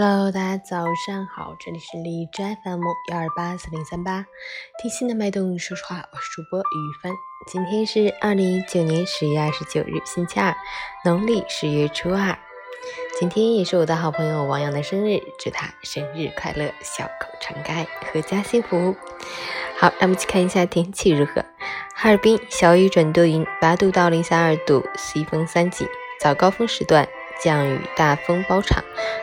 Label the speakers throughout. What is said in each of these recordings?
Speaker 1: Hello，大家早上好，这里是荔枝 FM 幺二八四零三八，听心的脉动，说实话，我是主播雨帆。今天是二零一九年十月二十九日，星期二，农历十月初二。今天也是我的好朋友王洋的生日，祝他生日快乐，笑口常开，阖家幸福。好，让我们去看一下天气如何。哈尔滨小雨转多云，八度到零下二度，西风三级，早高峰时段。降雨，大风包场，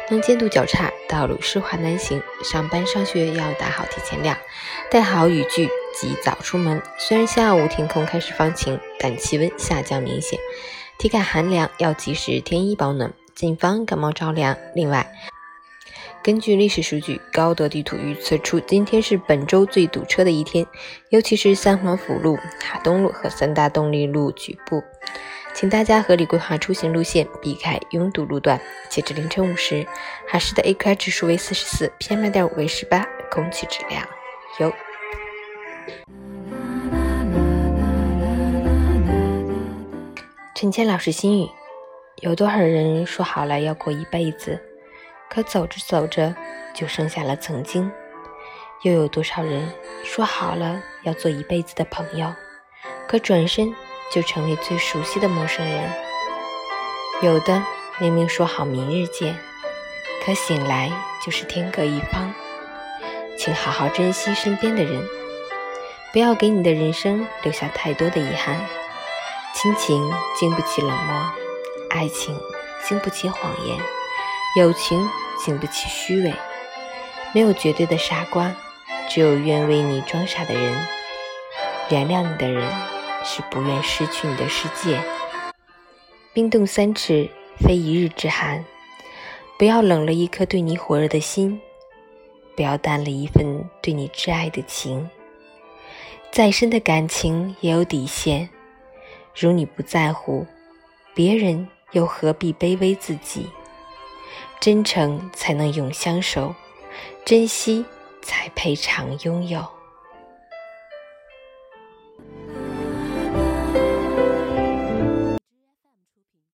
Speaker 1: 能见度较差，道路湿滑难行。上班上学要打好提前量，带好雨具，及早出门。虽然下午天空开始放晴，但气温下降明显，体感寒凉，要及时添衣保暖，谨防感冒着凉。另外，根据历史数据，高德地图预测出今天是本周最堵车的一天，尤其是三环辅路、哈东路和三大动力路局部。请大家合理规划出行路线，避开拥堵路段。截至凌晨五时，哈市的 AQI 指数为四十四，PM 二点五为十八，空气质量优。陈谦老师心语：有多少人说好了要过一辈子，可走着走着就剩下了曾经；又有多少人说好了要做一辈子的朋友，可转身。就成为最熟悉的陌生人。有的明明说好明日见，可醒来就是天各一方。请好好珍惜身边的人，不要给你的人生留下太多的遗憾。亲情经不起冷漠，爱情经不起谎言，友情经不起虚伪。没有绝对的傻瓜，只有愿为你装傻的人，原谅你的人。是不愿失去你的世界。冰冻三尺，非一日之寒。不要冷了一颗对你火热的心，不要淡了一份对你挚爱的情。再深的感情也有底线。如你不在乎，别人又何必卑微自己？真诚才能永相守，珍惜才配常拥有。